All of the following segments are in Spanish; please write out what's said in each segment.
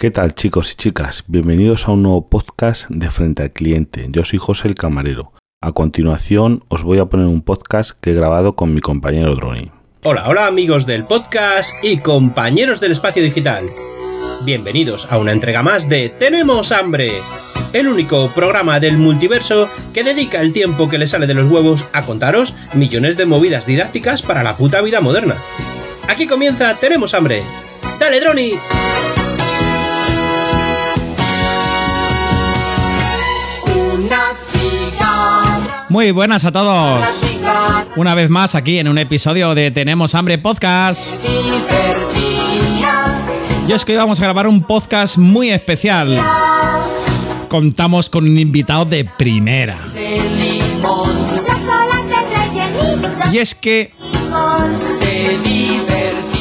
¿Qué tal chicos y chicas? Bienvenidos a un nuevo podcast de Frente al Cliente. Yo soy José el Camarero. A continuación os voy a poner un podcast que he grabado con mi compañero Droni. Hola, hola amigos del podcast y compañeros del espacio digital. Bienvenidos a una entrega más de Tenemos hambre, el único programa del multiverso que dedica el tiempo que le sale de los huevos a contaros millones de movidas didácticas para la puta vida moderna. Aquí comienza Tenemos hambre. ¡Dale, Droni! Muy buenas a todos. Una vez más aquí en un episodio de Tenemos Hambre Podcast. Y es que hoy vamos a grabar un podcast muy especial. Contamos con un invitado de primera. Y es que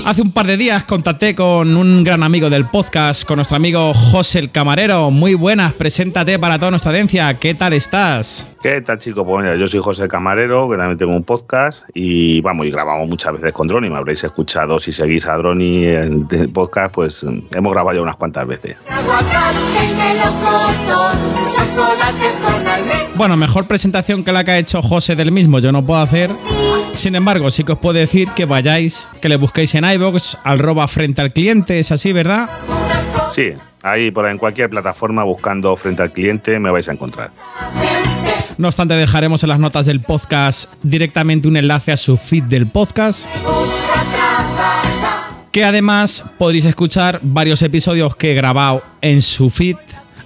Hace un par de días contacté con un gran amigo del podcast, con nuestro amigo José el Camarero. Muy buenas, preséntate para toda nuestra audiencia. ¿Qué tal estás? ¿Qué tal, chicos? Pues mira, yo soy José el Camarero, que también tengo un podcast y vamos, y grabamos muchas veces con Droni. Me habréis escuchado, si seguís a Droni en el podcast, pues hemos grabado ya unas cuantas veces. Bueno, mejor presentación que la que ha hecho José del mismo yo no puedo hacer. Sin embargo, sí que os puedo decir que vayáis, que le busquéis en iVoox, al roba frente al cliente, es así, ¿verdad? Sí, ahí por ahí en cualquier plataforma buscando frente al cliente me vais a encontrar. No obstante, dejaremos en las notas del podcast directamente un enlace a su feed del podcast. Que además podréis escuchar varios episodios que he grabado en su feed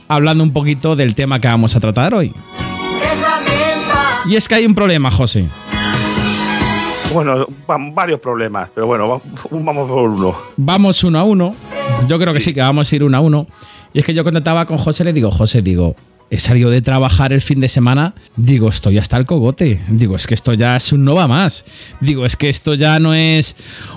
hablando un poquito del tema que vamos a tratar hoy. Y es que hay un problema, José. Bueno, varios problemas, pero bueno, vamos por uno. Vamos uno a uno. Yo creo que sí, que vamos a ir uno a uno. Y es que yo contactaba con José, le digo, José, digo, he salido de trabajar el fin de semana, digo, estoy hasta el cogote. Digo, es que esto ya es un no va más. Digo, es que esto ya no es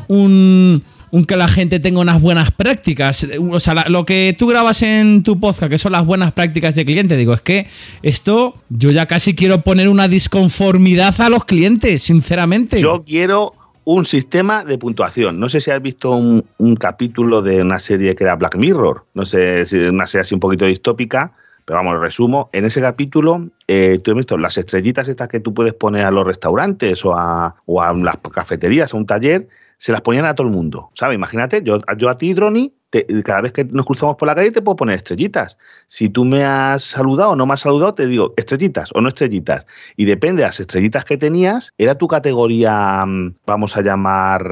un que la gente tenga unas buenas prácticas. O sea, lo que tú grabas en tu podcast, que son las buenas prácticas de cliente, digo, es que esto yo ya casi quiero poner una disconformidad a los clientes, sinceramente. Yo quiero un sistema de puntuación. No sé si has visto un, capítulo de una serie que era Black Mirror, no sé si una serie así un poquito distópica, pero vamos, resumo. En ese capítulo, eh, tú has visto las estrellitas estas que tú puedes poner a los restaurantes o a, o a las cafeterías o un taller se las ponían a todo el mundo, ¿sabes? Imagínate, yo, a ti, Droni, cada vez que nos cruzamos por la calle te puedo poner estrellitas. Si tú me has saludado o no me has saludado, te digo estrellitas o no estrellitas. Y depende de las estrellitas que tenías, era tu categoría, mm, vamos a llamar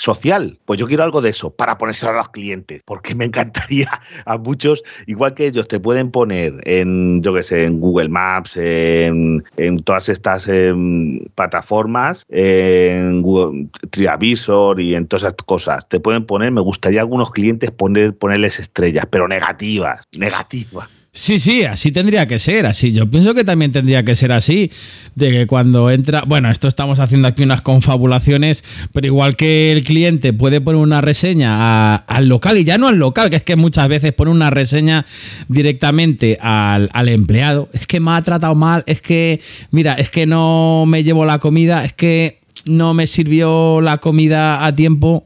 social. Pues yo quiero algo de eso para ponérselo a los clientes, porque me encantaría a muchos, igual que ellos te pueden poner en, yo qué sé, en Google Maps, en, todas estas em, plataformas, en Triavisor y en todas esas cosas. Te pueden poner, me gustaría a algunos clientes poner, ponerles estrellas, pero negativas, negativas. Sí, sí, así tendría que ser, así. Yo pienso que también tendría que ser así, de que cuando entra, bueno, esto estamos haciendo aquí unas confabulaciones, pero igual que el cliente puede poner una reseña al local, y ya no al local, que es que muchas veces pone una reseña directamente al, empleado, es que me ha tratado mal, es que, mira, es que no me llevo la comida, es que no me sirvió la comida a tiempo.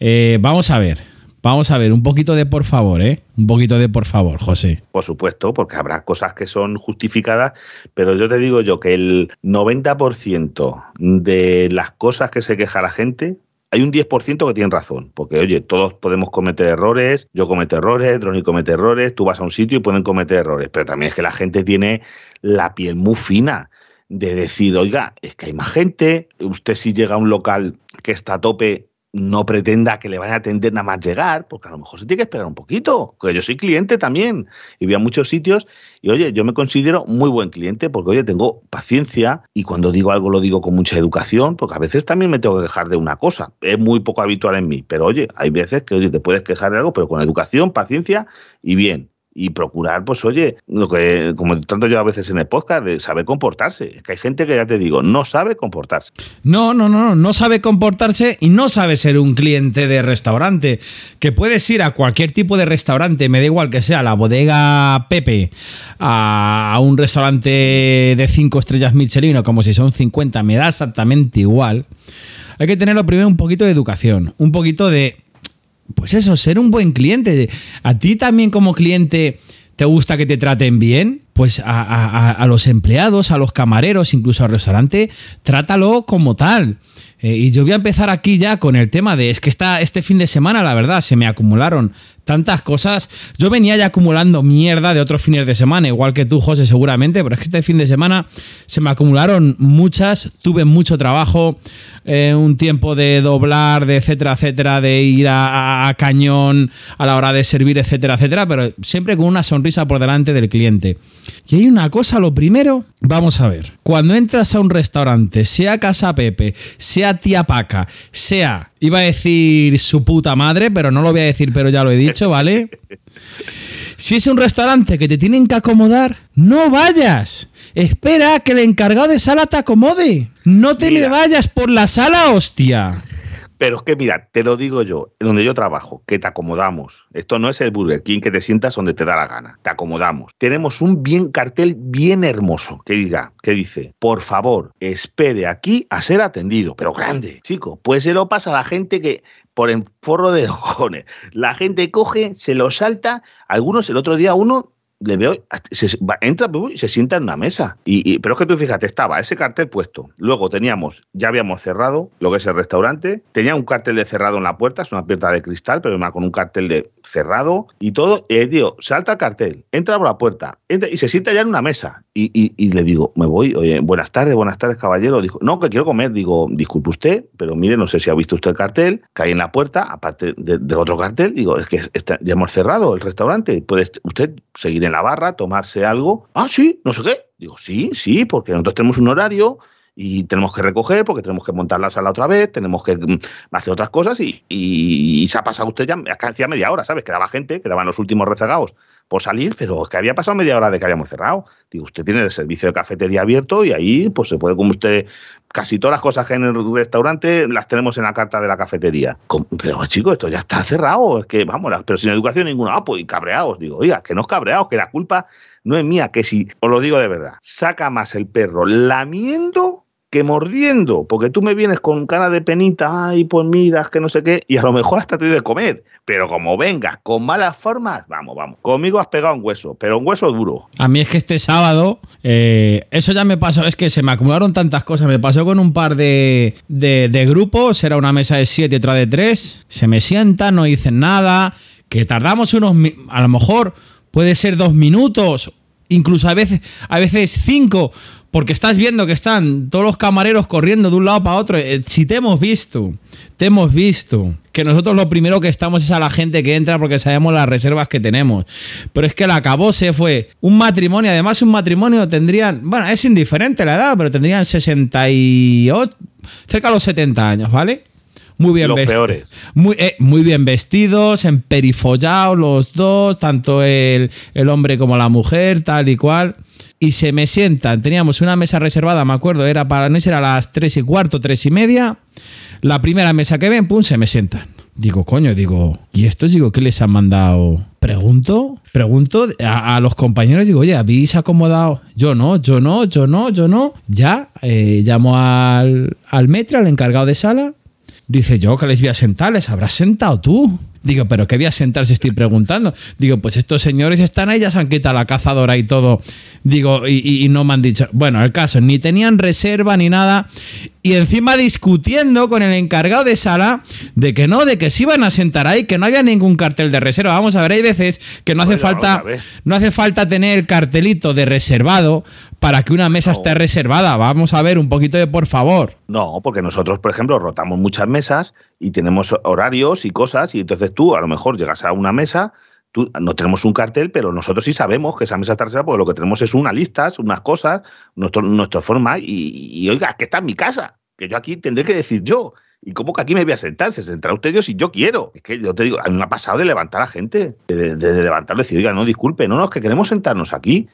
Eh, vamos a ver, Vamos a ver, un poquito de por favor, ¿eh? Un poquito de por favor, José. Por supuesto, porque habrá cosas que son justificadas, pero yo te digo yo que el 90% de las cosas que se queja la gente, hay un 10% que tiene razón, porque oye, todos podemos cometer errores, yo cometo errores, Droni comete errores, tú vas a un sitio y pueden cometer errores, pero también es que la gente tiene la piel muy fina de decir, oiga, es que hay más gente, usted si llega a un local que está a tope no pretenda que le vaya a atender nada más llegar, porque a lo mejor se tiene que esperar un poquito, porque yo soy cliente también y voy a muchos sitios y oye, yo me considero muy buen cliente porque oye, tengo paciencia y cuando digo algo lo digo con mucha educación, porque a veces también me tengo que quejar de una cosa, es muy poco habitual en mí, pero oye, hay veces que oye, te puedes quejar de algo, pero con educación, paciencia y bien y procurar, pues oye, lo que, como tanto yo a veces en el podcast, de saber comportarse. Es que hay gente que ya te digo, no sabe comportarse. No, no, no, no sabe comportarse y no sabe ser un cliente de restaurante. Que puedes ir a cualquier tipo de restaurante, me da igual que sea la bodega Pepe, a, un restaurante de 5 estrellas Michelin, como si son 50, me da exactamente igual. Hay que tener lo primero un poquito de educación, un poquito de pues eso, ser un buen cliente. A ti también como cliente te gusta que te traten bien, pues a, los empleados, a los camareros, incluso al restaurante, trátalo como tal. Eh, y yo voy a empezar aquí ya con el tema de, es que está este fin de semana, la verdad, se me acumularon tantas cosas. Yo venía ya acumulando mierda de otros fines de semana, igual que tú, José, seguramente, pero es que este fin de semana se me acumularon muchas, tuve mucho trabajo, eh, un tiempo de doblar, de etcétera, etcétera, de ir a, cañón a la hora de servir, etcétera, etcétera, pero siempre con una sonrisa por delante del cliente. Y hay una cosa, lo primero, vamos a ver, cuando entras a un restaurante, sea Casa Pepe, sea Tía Paca, sea Iba a decir su puta madre, pero no lo voy a decir, pero ya lo he dicho, ¿vale? Si es un restaurante que te tienen que acomodar, no vayas. Espera que el encargado de sala te acomode. No te me vayas por la sala, hostia. Pero es que, mira, te lo digo yo, donde yo trabajo, que te acomodamos. Esto no es el Burger King que te sientas donde te da la gana. Te acomodamos. Tenemos un bien cartel bien hermoso que diga, que dice, por favor, espere aquí a ser atendido. Pero grande, chico. Pues se lo pasa a la gente que por el forro de cojones. La gente coge, se lo salta. Algunos, el otro día uno le veo, entra y se sienta en una mesa. Y, pero es que tú fíjate, estaba ese cartel puesto. Luego teníamos, ya habíamos cerrado lo que es el restaurante. Tenía un cartel de cerrado en la puerta, es una puerta de cristal, pero con un cartel de cerrado y todo. Y el tío salta el cartel, entra por la puerta entra, y se sienta ya en una mesa. Y, le digo, me voy, oye, buenas tardes, buenas tardes, caballero. Dijo, no, que quiero comer. Digo, disculpe usted, pero mire, no sé si ha visto usted el cartel, que hay en la puerta, aparte del otro cartel. Digo, es que ya hemos cerrado el restaurante. Puede usted seguir en la barra, tomarse algo. Ah, sí, no sé qué. Digo, sí, sí, porque nosotros tenemos un horario y tenemos que recoger porque tenemos que montar la sala otra vez, tenemos que mm, hacer otras cosas y, se ha pasado usted ya, hacía media hora, ¿sabes? Quedaba gente, quedaban los últimos rezagados por salir, pero es que había pasado media hora de que habíamos cerrado. Digo, usted tiene el servicio de cafetería abierto y ahí pues se puede como usted casi todas las cosas que hay en el restaurante las tenemos en la carta de la cafetería. Pero chicos, esto ya está cerrado, es que vamos, pero sin educación ninguna, ah, pues y cabreados. Digo, oiga, que no es cabreados, que la culpa no es mía, que si, os lo digo de verdad, saca más el perro lamiendo que mordiendo, porque tú me vienes con cara de penita, ay, pues miras que no sé qué, y a lo mejor hasta te doy de comer, pero como vengas con malas formas, vamos, vamos, conmigo has pegado un hueso, pero un hueso duro. A mí es que este sábado, eh, eso ya me pasó, es que se me acumularon tantas cosas, me pasó con un par de, de, grupos, era una mesa de siete otra de tres, se me sientan, no dicen nada, que tardamos unos, a lo mejor puede ser dos minutos, incluso a veces, a veces cinco, porque estás viendo que están todos los camareros corriendo de un lado para otro. Eh, si te hemos visto, te hemos visto. Que nosotros lo primero que estamos es a la gente que entra porque sabemos las reservas que tenemos. Pero es que la acabó se fue un matrimonio. Además, un matrimonio tendrían. Bueno, es indiferente la edad, pero tendrían 68. cerca de los 70 años, ¿vale? Muy bien vestidos. Muy, eh, muy bien vestidos, emperifollados los dos, tanto el, el hombre como la mujer, tal y cual y se me sientan. Teníamos una mesa reservada, me acuerdo, era para no ser a las tres y cuarto, tres y media. La primera mesa que ven, pum, se me sientan. Digo, coño, digo, ¿y estos digo qué les han mandado? Pregunto, pregunto a, los compañeros, digo, oye, ¿habéis acomodado? Yo no, yo no, yo no, yo no. Ya, eh, llamo al, al metro, al encargado de sala. Dice yo que les voy a sentar, les habrás sentado tú. Digo, ¿pero qué voy a sentar si estoy preguntando? Digo, pues estos señores están ahí, ya se han quitado la cazadora y todo. Digo, y, no me han dicho. Bueno, el caso, ni tenían reserva ni nada. Y encima discutiendo con el encargado de sala de que no, de que se iban a sentar ahí, que no había ningún cartel de reserva. Vamos a ver, hay veces que no hace falta, no hace falta tener cartelito de reservado para que una mesa esté reservada. Vamos a ver un poquito de por favor. No, porque nosotros, por ejemplo, rotamos muchas mesas y tenemos horarios y cosas, y entonces tú a lo mejor llegas a una mesa, tú, no tenemos un cartel, pero nosotros sí sabemos que esa mesa está reservada porque lo que tenemos es una lista, unas cosas, nuestro, nuestra forma, y, oiga, que está en mi casa, que yo aquí tendré que decir yo. ¿Y cómo que aquí me voy a sentar? Se sentará usted yo si yo quiero. Es que yo te digo, a mí me ha pasado de levantar a gente, de, de y decir, oiga, no, disculpe, no, no, es que queremos sentarnos aquí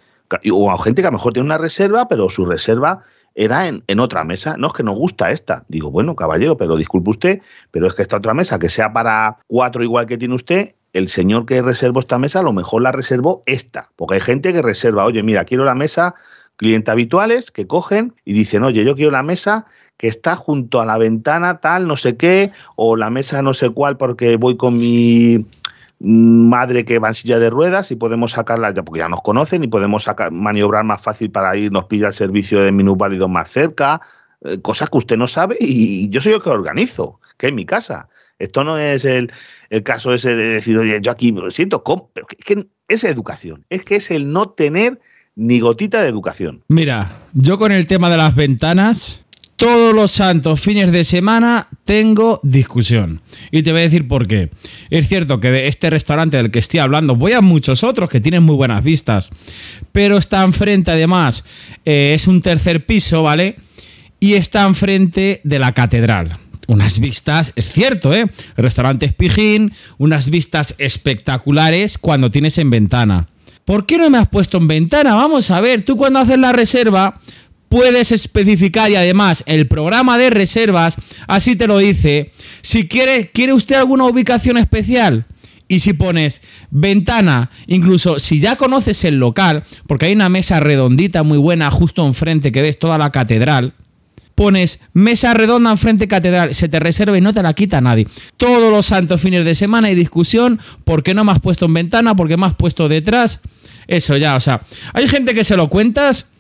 o a gente que a lo mejor tiene una reserva, pero su reserva era en, otra mesa. No es que nos gusta esta. Digo, bueno, caballero, pero disculpe usted, pero es que esta otra mesa, que sea para cuatro igual que tiene usted, el señor que reservó esta mesa a lo mejor la reservó esta. Porque hay gente que reserva, oye, mira, quiero la mesa, clientes habituales que cogen y dicen, oye, yo quiero la mesa que está junto a la ventana tal, no sé qué, o la mesa no sé cuál porque voy con mi madre que va en silla de ruedas y podemos sacarla, ya porque ya nos conocen y podemos sacar, maniobrar más fácil para ir, nos pilla el servicio de menús válidos más cerca, eh, cosas que usted no sabe y yo soy el que organizo, que es mi casa. Esto no es el, caso ese de decir, oye, yo aquí me siento, ¿cómo? Pero es que es educación, es que es el no tener ni gotita de educación. Mira, yo con el tema de las ventanas, todos los santos fines de semana tengo discusión. Y te voy a decir por qué. Es cierto que de este restaurante del que estoy hablando, voy a muchos otros que tienen muy buenas vistas, pero está enfrente además, eh, es un tercer piso, ¿vale? Y está enfrente de la catedral unas vistas, es cierto, ¿eh? Restaurante Espijín, unas vistas espectaculares cuando tienes en ventana. ¿Por qué no me has puesto en ventana? Vamos a ver, tú cuando haces la reserva puedes especificar y además el programa de reservas así te lo dice. Si quiere, quiere usted alguna ubicación especial y si pones ventana, incluso si ya conoces el local, porque hay una mesa redondita muy buena justo enfrente que ves toda la catedral, pones mesa redonda enfrente catedral, se te reserva y no te la quita nadie. Todos los santos fines de semana hay discusión, ¿por qué no me has puesto en ventana? ¿Por qué me has puesto detrás? Eso ya, o sea, hay gente que se lo cuentas.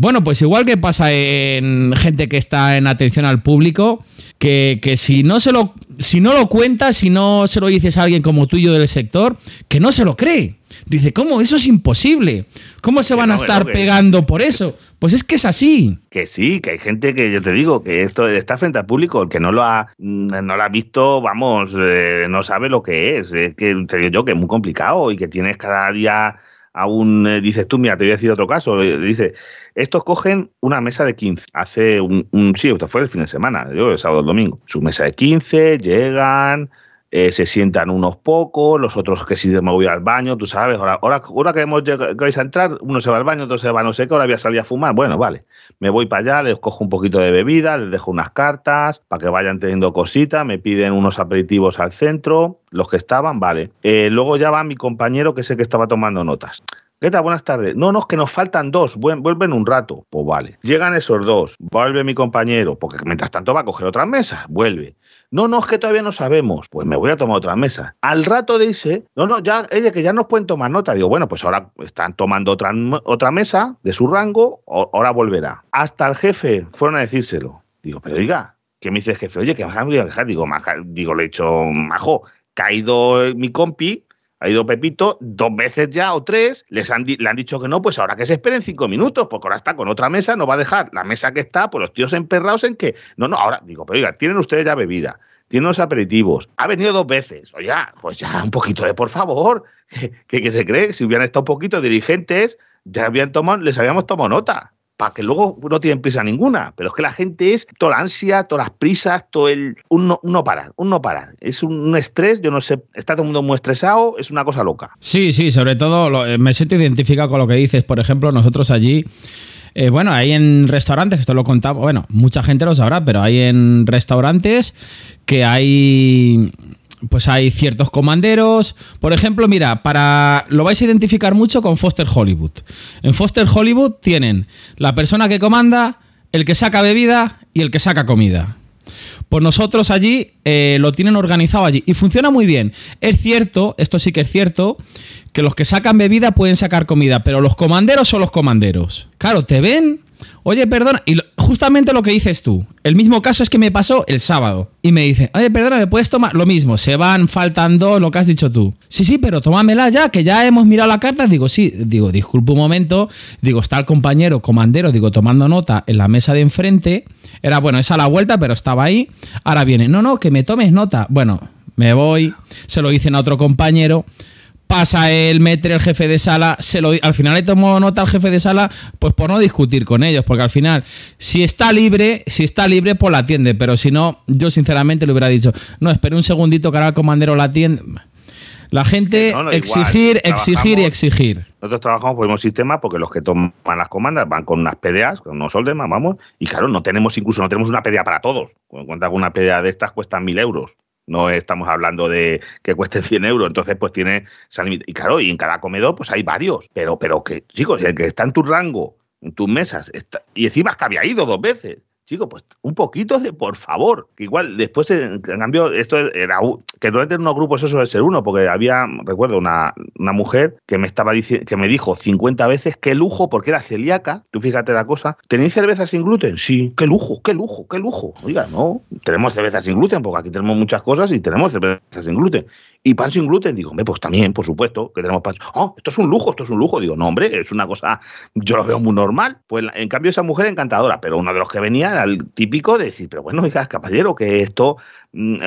Bueno, pues igual que pasa en gente que está en atención al público, que, si no se lo, si no lo cuentas, si no se lo dices a alguien como tú y yo del sector, que no se lo cree. Dice, ¿cómo? Eso es imposible. ¿Cómo se van a estar pegando por eso? Pues es que es así. Que sí, que hay gente que yo te digo que esto está frente al público, el que no lo ha, no lo ha visto, vamos, eh, no sabe lo que es. Es que te digo yo que es muy complicado y que tienes cada día aún eh, dices tú, mira, te voy a decir otro caso, eh, dice, estos cogen una mesa de 15, hace un, sí, esto fue el fin de semana, yo el sábado el domingo, su mesa de 15, llegan, eh, se sientan unos pocos, los otros que si me voy al baño, tú sabes, ahora, ahora, que, hemos, que vais a entrar, uno se va al baño, otro se va no sé qué, ahora voy a salir a fumar, bueno, vale, me voy para allá, les cojo un poquito de bebida, les dejo unas cartas para que vayan teniendo cositas, me piden unos aperitivos al centro, los que estaban, vale. Eh, luego ya va mi compañero que sé que estaba tomando notas. ¿Qué tal? Buenas tardes. No, no, es que nos faltan dos. Vuelven un rato. Pues vale. Llegan esos dos. Vuelve mi compañero, porque mientras tanto va a coger otra mesa. Vuelve. No, no, es que todavía no sabemos. Pues me voy a tomar otra mesa. Al rato dice, no, no, ya, ella que ya nos pueden tomar nota. Digo, bueno, pues ahora están tomando otra, otra mesa de su rango, ahora volverá. Hasta el jefe fueron a decírselo. Digo, pero oiga, ¿qué me dice el jefe? Oye, que vas a dejar. Digo, digo, le he dicho, majo, caído mi compi, ha ido Pepito dos veces ya o tres, les han le han dicho que no, pues ahora que se esperen cinco minutos, porque ahora está con otra mesa, no va a dejar la mesa que está, pues los tíos emperrados en que, no, no, ahora digo, pero oiga, tienen ustedes ya bebida, tienen los aperitivos, ha venido dos veces, oiga, pues ya un poquito de por favor, que, se cree, si hubieran estado un poquito dirigentes, ya habían tomado, les habíamos tomado nota para que luego no tienen prisa ninguna. Pero es que la gente es toda la ansia, todas las prisas, todo el. Un no, un no parar, un no parar. Es un, estrés, yo no sé, está todo el mundo muy estresado, es una cosa loca. Sí, sí, sobre todo eh, me siento identificado con lo que dices. Por ejemplo, nosotros allí. Eh, bueno, hay en restaurantes, esto lo contamos, bueno, mucha gente lo sabrá, pero hay en restaurantes que hay pues hay ciertos comanderos. Por ejemplo, mira, para lo vais a identificar mucho con Foster Hollywood. En Foster Hollywood tienen la persona que comanda, el que saca bebida y el que saca comida. Pues nosotros allí eh, lo tienen organizado allí y funciona muy bien. Es cierto, esto sí que es cierto, que los que sacan bebida pueden sacar comida, pero los comanderos son los comanderos. Claro, te ven Oye, perdona, y justamente lo que dices tú, el mismo caso es que me pasó el sábado. Y me dice, oye, perdona, ¿me puedes tomar? Lo mismo, se van faltando lo que has dicho tú. Sí, sí, pero tómamela ya, que ya hemos mirado la carta. Digo, sí, digo, disculpa un momento. Digo, está el compañero comandero, digo, tomando nota en la mesa de enfrente. Era, bueno, es a la vuelta, pero estaba ahí. Ahora viene, no, no, que me tomes nota. Bueno, me voy, se lo dicen a otro compañero pasa el metre, el jefe de sala, se lo, al final le tomó nota al jefe de sala, pues por no discutir con ellos, porque al final, si está libre, si está libre, pues la atiende, pero si no, yo sinceramente le hubiera dicho, no, espere un segundito que ahora el comandero la atiende. La gente exigir, exigir y exigir. Nosotros trabajamos por el mismo sistema porque los que toman las comandas van con unas PDAs, con unos soldemas, vamos, y claro, no tenemos incluso, no tenemos una PDA para todos. Cuando con una PDA de estas cuesta mil euros no estamos hablando de que cueste 100 euros, entonces pues tiene y claro, y en cada comedor pues hay varios, pero, pero que chicos, el que está en tu rango, en tus mesas, y encima que había ido dos veces, Chico, pues un poquito de por favor. Igual después, en cambio, esto era que durante unos grupos eso suele ser uno, porque había, recuerdo, una, una mujer que me estaba diciendo, que me dijo 50 veces qué lujo, porque era celíaca. Tú fíjate la cosa. ¿Tenéis cerveza sin gluten? Sí, qué lujo, qué lujo, qué lujo. Oiga, no, tenemos cerveza sin gluten, porque aquí tenemos muchas cosas y tenemos cerveza sin gluten. Y pan sin gluten, digo, pues también, por supuesto, que tenemos pan. Oh, esto es un lujo, esto es un lujo. Digo, no, hombre, es una cosa, yo lo veo muy normal. Pues en cambio, esa mujer encantadora, pero uno de los que venía era el típico de decir, pero bueno, oiga, caballero, que esto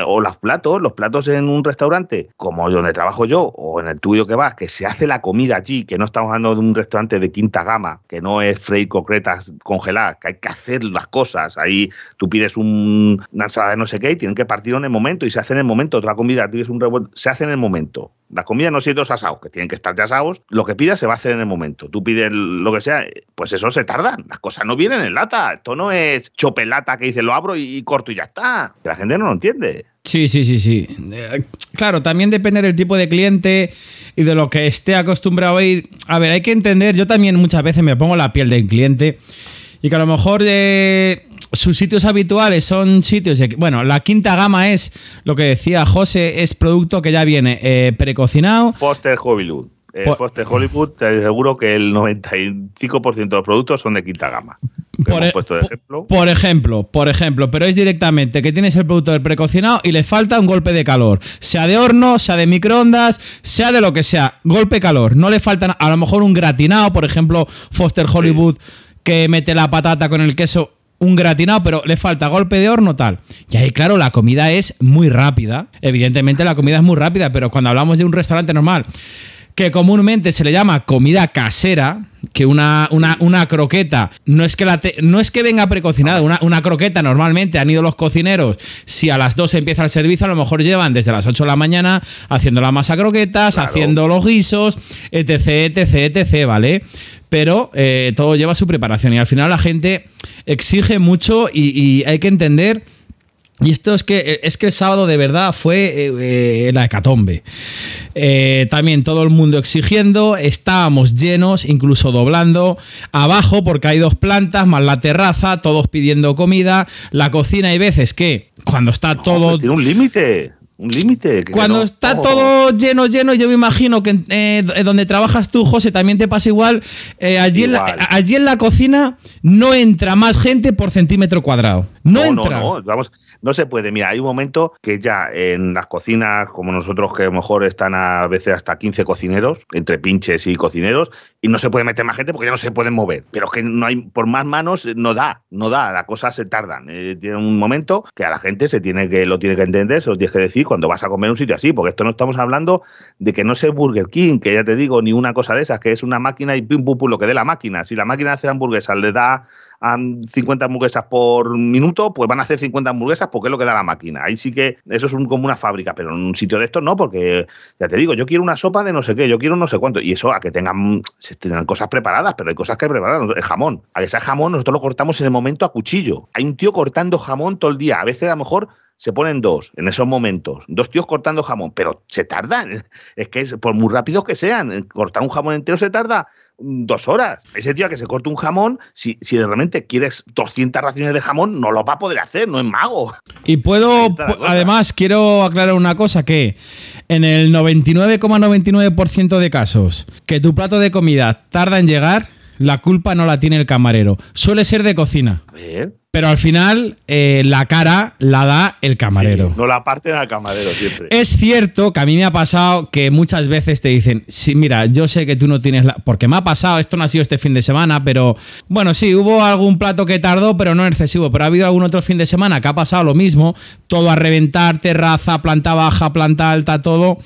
o los platos, los platos en un restaurante, como donde trabajo yo, o en el tuyo que vas, que se hace la comida allí, que no estamos hablando de un restaurante de quinta gama, que no es frey concretas congeladas, que hay que hacer las cosas. Ahí tú pides un, una ensalada de no sé qué y tienen que partir en el momento y se hace en el momento. Otra comida, tienes un revuelto, se hace en el momento. La comida no siete dos asados, que tienen que estar ya asados. Lo que pidas se va a hacer en el momento. Tú pides lo que sea, pues eso se tardan. Las cosas no vienen en lata. Esto no es chopelata que dice lo abro y, corto y ya está. La gente no lo entiende. Sí, sí, sí, sí. Eh, claro, también depende del tipo de cliente y de lo que esté acostumbrado a ir. A ver, hay que entender, yo también muchas veces me pongo la piel del cliente y que a lo mejor eh, sus sitios habituales son sitios de, bueno, la quinta gama es lo que decía José, es producto que ya viene eh, precocinado. Foster Hollywood. Eh, Foster Hollywood, te aseguro que el 95% de los productos son de quinta gama. Por, e- ejemplo. por ejemplo, por ejemplo, pero es directamente que tienes el producto del precocinado y le falta un golpe de calor, sea de horno, sea de microondas, sea de lo que sea, golpe calor, no le falta a lo mejor un gratinado, por ejemplo, Foster Hollywood que mete la patata con el queso un gratinado, pero le falta golpe de horno tal. Y ahí, claro, la comida es muy rápida. Evidentemente la comida es muy rápida, pero cuando hablamos de un restaurante normal, que comúnmente se le llama comida casera, que una, una, croqueta no es que, la no es que venga precocinada, una, una, croqueta normalmente han ido los cocineros, si a las 2 empieza el servicio, a lo mejor llevan desde las 8 de la mañana haciendo la masa croquetas, haciendo los guisos, etc, etc, etc, ¿vale? Pero eh, todo lleva su preparación y al final la gente exige mucho y hay que entender y esto es que, es que el sábado de verdad fue eh, eh, la hecatombe. Eh, también todo el mundo exigiendo, estábamos llenos, incluso doblando abajo porque hay dos plantas, más la terraza, todos pidiendo comida. La cocina hay veces que cuando está todo... Tiene un límite un límite. Cuando está todo lleno, lleno, yo me imagino que donde trabajas tú, José, también te pasa igual. allí, En la, allí en la cocina no entra más gente por centímetro cuadrado. No, entra. No, no, vamos, no se puede. Mira, hay un momento que ya en las cocinas, como nosotros, que a lo mejor están a veces hasta 15 cocineros, entre pinches y cocineros, y no se puede meter más gente porque ya no se pueden mover. Pero es que no hay, por más manos, no da, no da, las cosas se tardan. Eh, tiene un momento que a la gente se tiene que, lo tiene que entender, se lo tienes que decir cuando vas a comer un sitio así, porque esto no estamos hablando de que no sea Burger King, que ya te digo, ni una cosa de esas, que es una máquina y pim pum pum lo que dé la máquina. Si la máquina hace hamburguesas le da 50 hamburguesas por minuto, pues van a hacer 50 hamburguesas porque es lo que da la máquina. Ahí sí que eso es como una fábrica, pero en un sitio de estos no, porque ya te digo, yo quiero una sopa de no sé qué, yo quiero no sé cuánto. Y eso a que tengan, se tengan cosas preparadas, pero hay cosas que preparar. El jamón, a que sea jamón, nosotros lo cortamos en el momento a cuchillo. Hay un tío cortando jamón todo el día. A veces a lo mejor se ponen dos en esos momentos, dos tíos cortando jamón, pero se tardan. Es que es, por muy rápidos que sean, cortar un jamón entero se tarda dos horas. Ese tío que se corta un jamón, si, si de repente quieres 200 raciones de jamón, no lo va a poder hacer, no es mago. Y puedo, además, quiero aclarar una cosa, que en el 99,99% de casos que tu plato de comida tarda en llegar, la culpa no la tiene el camarero. Suele ser de cocina. A ver. Pero al final eh, la cara la da el camarero. no la parten al camarero siempre. Es cierto que a mí me ha pasado que muchas veces te dicen, sí, mira, yo sé que tú no tienes la... Porque me ha pasado, esto no ha sido este fin de semana, pero bueno, sí, hubo algún plato que tardó, pero no excesivo. Pero ha habido algún otro fin de semana que ha pasado lo mismo, todo a reventar, terraza, planta baja, planta alta, todo.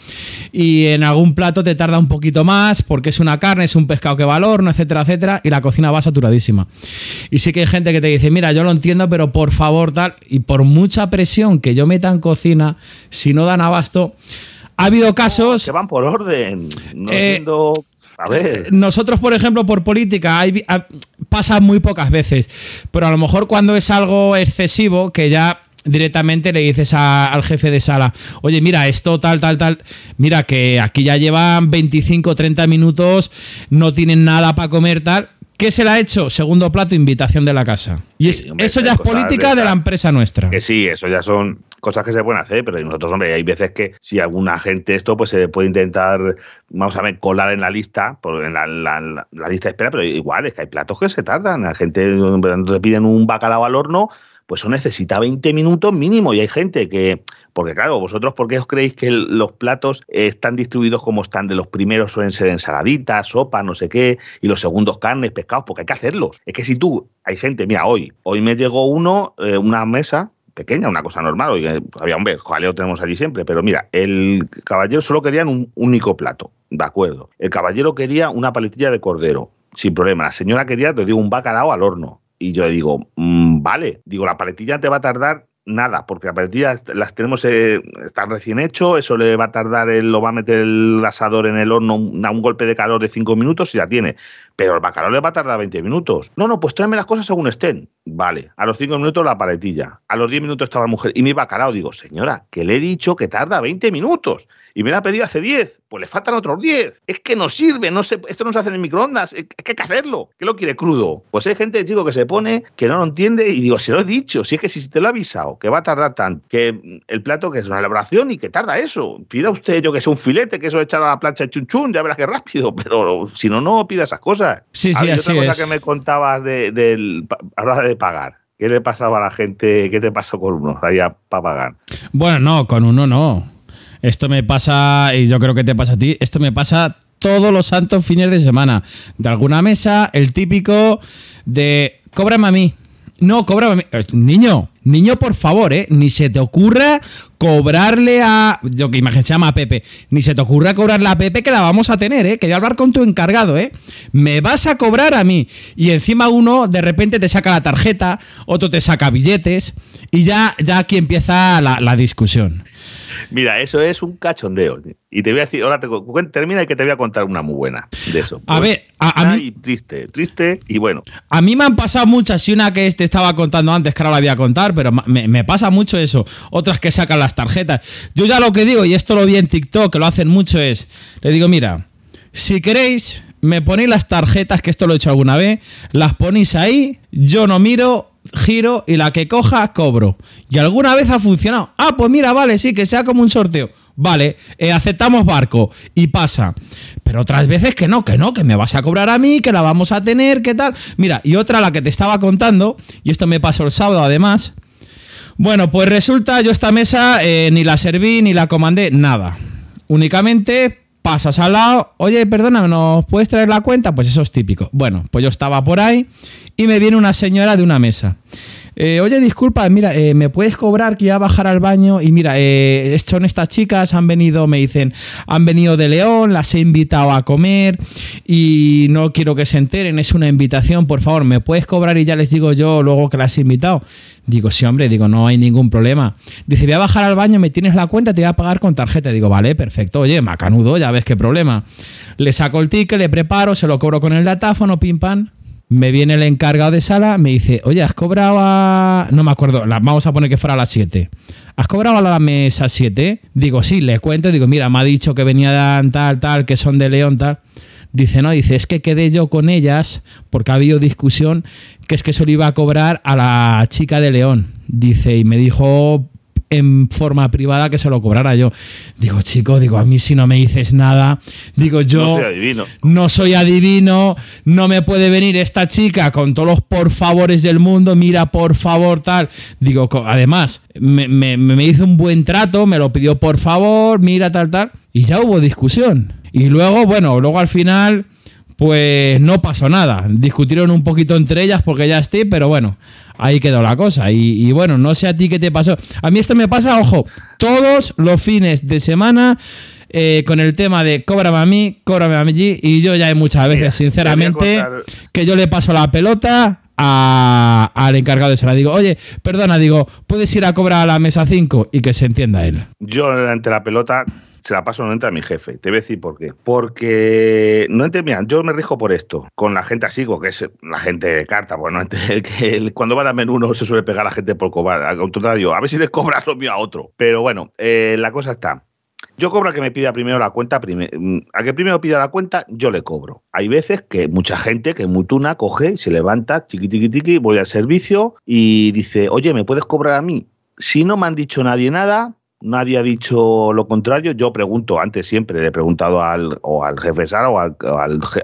Y en algún plato te tarda un poquito más porque es una carne, es un pescado que va al horno, etcétera, etcétera, y la cocina va saturadísima. Y sí que hay gente que te dice, mira, yo lo entiendo, pero por favor, tal. Y por mucha presión que yo meta en cocina, si no dan abasto. Ha habido casos. que van por orden. No eh, A ver. Eh, nosotros, por ejemplo, por política, hay, pasa muy pocas veces. Pero a lo mejor cuando es algo excesivo, que ya directamente le dices al jefe de sala, oye, mira, esto tal, tal, tal, mira que aquí ya llevan 25, 30 minutos, no tienen nada para comer tal, ¿Qué se le ha hecho? Segundo plato, invitación de la casa. Y Sí, es- hombre, eso ya es política de de la empresa nuestra. Que sí, eso ya son cosas que se pueden hacer, pero nosotros, hombre, hay veces que si alguna gente esto, pues se puede intentar, vamos a ver, colar en la lista, en la, la- lista de espera, pero igual es que hay platos que se tardan. La gente cuando te piden un bacalao al horno, pues eso necesita 20 minutos mínimo y hay gente que, porque claro, vosotros, ¿por qué os creéis que los platos eh, están distribuidos como están? De los primeros suelen ser ensaladitas, sopa, no sé qué, y los segundos carnes, pescados, porque hay que hacerlos. Es que si tú, hay gente, mira, hoy, hoy me llegó uno, eh, una mesa pequeña, una cosa normal, oye, había un ver, jaleo tenemos allí siempre, pero mira, el caballero solo querían un único plato, de acuerdo. El caballero quería una paletilla de cordero, sin problema. La señora quería, te digo, un bacalao al horno. Y yo digo, mm, vale, digo, la paletilla te va a tardar nada, porque la paletilla las tenemos, eh, están recién hecho, eso le va a tardar, él lo va a meter el asador en el horno, a un golpe de calor de 5 minutos y la tiene. Pero el bacalao le va a tardar 20 minutos. No, no, pues tráeme las cosas según estén. Vale, a los 5 minutos la paletilla, a los 10 minutos estaba la mujer y mi bacalao, digo, señora, que le he dicho que tarda 20 minutos y me la ha pedido hace 10, pues le faltan otros 10. Es que no sirve, no se, esto no se hace en el microondas, es que hay que hacerlo. ¿Qué lo quiere crudo? Pues hay gente, chico, que se pone, que no lo entiende y digo, se lo he dicho, si es que si te lo he avisado, que va a tardar tanto, que el plato que es una elaboración y que tarda eso. Pida usted, yo que sé, un filete, que eso echar a la plancha de chun chun, ya verás que rápido, pero si no, no pida esas cosas. Sí, A sí, ver, así otra es. cosa que me contabas de, del, ahora de pagar. ¿Qué le pasaba a la gente? ¿Qué te pasó con uno allá para pagar? Bueno, no, con uno no. Esto me pasa, y yo creo que te pasa a ti, esto me pasa todos los santos fines de semana. De alguna mesa, el típico de cóbrame a mí. No, cóbrame a mí. Eh, Niño, niño, por favor, ¿eh? Ni se te ocurra cobrarle a. Yo que imagino se llama Pepe. Ni se te ocurra cobrarle a Pepe que la vamos a tener, ¿eh? Que voy a hablar con tu encargado, ¿eh? Me vas a cobrar a mí. Y encima uno de repente te saca la tarjeta, otro te saca billetes. Y ya, ya aquí empieza la discusión. Mira, eso es un cachondeo. Y te voy a decir, ahora te, termina y que te voy a contar una muy buena de eso. A ver, a- mí- triste, triste y bueno. A mí me han pasado muchas, y una que te estaba contando antes, que ahora la voy a contar, pero me, me pasa mucho eso. Otras que sacan las tarjetas. Yo ya lo que digo, y esto lo vi en TikTok, que lo hacen mucho, es, le digo, mira, si queréis, me ponéis las tarjetas, que esto lo he hecho alguna vez, las ponéis ahí, yo no miro, giro y la que coja, cobro. Y alguna vez ha funcionado. Ah, pues mira, vale, sí, que sea como un sorteo. Vale, eh, aceptamos barco y pasa. Pero otras veces que no, que no, que me vas a cobrar a mí, que la vamos a tener, que tal. Mira, y otra la que te estaba contando, y esto me pasó el sábado además. Bueno, pues resulta, yo esta mesa eh, ni la serví ni la comandé, nada. Únicamente pasas al lado, oye, perdona, ¿nos puedes traer la cuenta? Pues eso es típico. Bueno, pues yo estaba por ahí y me viene una señora de una mesa. Eh, oye, disculpa, mira, eh, ¿me puedes cobrar que ya bajar al baño? Y mira, eh, son estas chicas, han venido, me dicen, han venido de León, las he invitado a comer y no quiero que se enteren, es una invitación, por favor, ¿me puedes cobrar y ya les digo yo luego que las he invitado? Digo, sí, hombre, digo, no hay ningún problema. Dice, voy a bajar al baño, me tienes la cuenta, te voy a pagar con tarjeta. Digo, vale, perfecto, oye, macanudo, ya ves qué problema. Le saco el ticket, le preparo, se lo cobro con el datáfono, pim pam. Me viene el encargado de sala, me dice, oye, ¿has cobrado a...? No me acuerdo, vamos a poner que fuera a las 7. ¿Has cobrado a la mesa 7? Digo, sí, le cuento, digo, mira, me ha dicho que venían tal, tal, que son de León, tal. Dice, no, dice, es que quedé yo con ellas porque ha habido discusión que es que se lo iba a cobrar a la chica de León. Dice, y me dijo en forma privada que se lo cobrara yo. Digo, chico, digo, a mí si no me dices nada, digo, yo No soy adivino. no soy adivino, no me puede venir esta chica con todos los por favores del mundo, mira, por favor, tal. Digo, además, me, me- me hizo un buen trato, me lo pidió por favor, mira, tal, tal. Y ya hubo discusión. Y luego, bueno, luego al final, pues no pasó nada. Discutieron un poquito entre ellas porque ya estoy, pero bueno, ahí quedó la cosa. Y, y bueno, no sé a ti qué te pasó. A mí esto me pasa, ojo, todos los fines de semana. eh, con el tema de cóbrame a mí, cóbrame a mí, y yo ya hay muchas veces, sinceramente, que yo le paso la pelota a- al encargado de sala. Digo, oye, perdona, digo, ¿puedes ir a cobrar a la mesa 5? Y que se entienda él. Yo ante la pelota se la paso normalmente a mi jefe. Te voy a decir por qué. Porque no ente- mira, yo me rijo por esto. Con la gente así, que es la gente de carta. Bueno, ente- que cuando van a menú no se suele pegar a la gente por cobrar. Al contrario, a ver si le cobras lo mío a otro. Pero bueno, eh, la cosa está. Yo cobro a que me pida primero la cuenta, mm, a que primero pida la cuenta, yo le cobro. Hay veces que mucha gente que mutuna coge, se levanta, chiqui tiqui tiqui, voy al servicio y dice, oye, ¿me puedes cobrar a mí? Si no me han dicho nadie nada, nadie ha dicho lo contrario. Yo pregunto, antes siempre le he preguntado al, o al jefe Sara o al,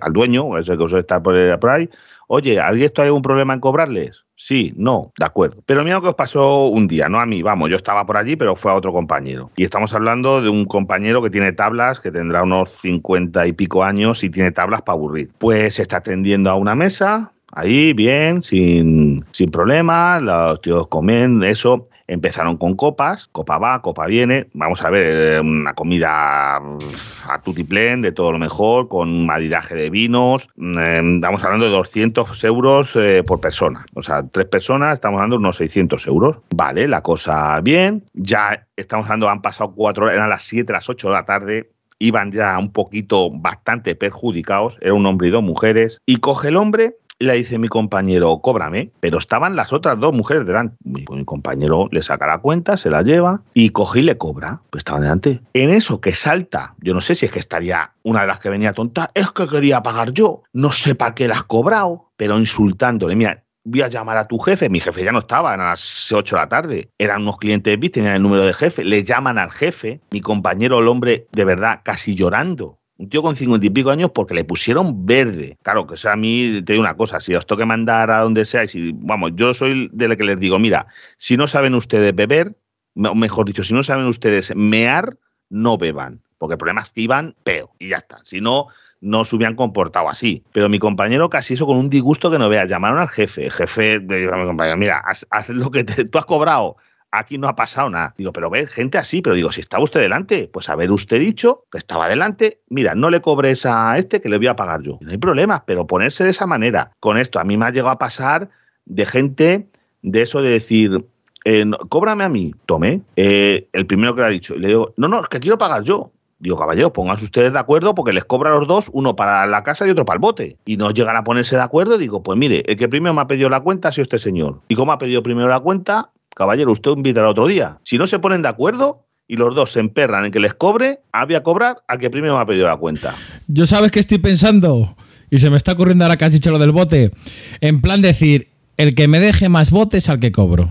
al, dueño, ese que suele estar por, ahí, oye, ¿alguien esto hay algún problema en cobrarles? Sí, no, de acuerdo. Pero mira lo que os pasó un día, no a mí, vamos, yo estaba por allí, pero fue a otro compañero. Y estamos hablando de un compañero que tiene tablas, que tendrá unos cincuenta y pico años y tiene tablas para aburrir. Pues se está atendiendo a una mesa, ahí bien, sin, sin problema, los tíos comen eso. Empezaron con copas, copa va, copa viene. Vamos a ver, eh, una comida a tutiplén, de todo lo mejor, con un de vinos. Eh, estamos hablando de 200 euros eh, por persona. O sea, tres personas, estamos hablando de unos 600 euros. Vale, la cosa bien. Ya estamos hablando, han pasado cuatro horas, eran las 7, las 8 de la tarde iban ya un poquito bastante perjudicados, era un hombre y dos mujeres, y coge el hombre le dice mi compañero, cóbrame, pero estaban las otras dos mujeres delante. Mi, compañero le saca la cuenta, se la lleva y coge y le cobra. Pues estaban delante. En eso que salta, yo no sé si es que estaría una de las que venía tonta, es que quería pagar yo. No sé para qué la has cobrado, pero insultándole. Mira, voy a llamar a tu jefe. Mi jefe ya no estaba, a las 8 de la tarde. Eran unos clientes VIP, tenían el número de jefe. Le llaman al jefe. Mi compañero, el hombre, de verdad, casi llorando un tío con cincuenta y pico años porque le pusieron verde. Claro, que sea a mí te digo una cosa, si os toque mandar a donde sea, y vamos, yo soy de la que les digo, mira, si no saben ustedes beber, mejor dicho, si no saben ustedes mear, no beban. Porque el problema es que iban peo y ya está. Si no, no se hubieran comportado así. Pero mi compañero casi eso con un disgusto que no vea. Llamaron al jefe. El jefe de mi compañero, mira, haz, lo que tú has cobrado aquí no ha pasado nada. Digo, pero ve, gente así, pero digo, si estaba usted delante, pues haber usted dicho que estaba delante, mira, no le cobres a este que le voy a pagar yo. No hay problema, pero ponerse de esa manera, con esto, a mí me ha llegado a pasar de gente de eso de decir, eh, cóbrame a mí, tome, eh, el primero que le ha dicho, y le digo, no, no, es que quiero pagar yo. Digo, caballero, pónganse ustedes de acuerdo porque les cobra a los dos, uno para la casa y otro para el bote. Y no llegan a ponerse de acuerdo, digo, pues mire, el que primero me ha pedido la cuenta ha sido este señor. Y como ha pedido primero la cuenta, caballero, usted invitará otro día. Si no se ponen de acuerdo y los dos se emperran en que les cobre, había cobrar a que primero me ha pedido la cuenta. Yo sabes que estoy pensando, y se me está ocurriendo ahora que lo del bote, en plan decir, el que me deje más botes al que cobro.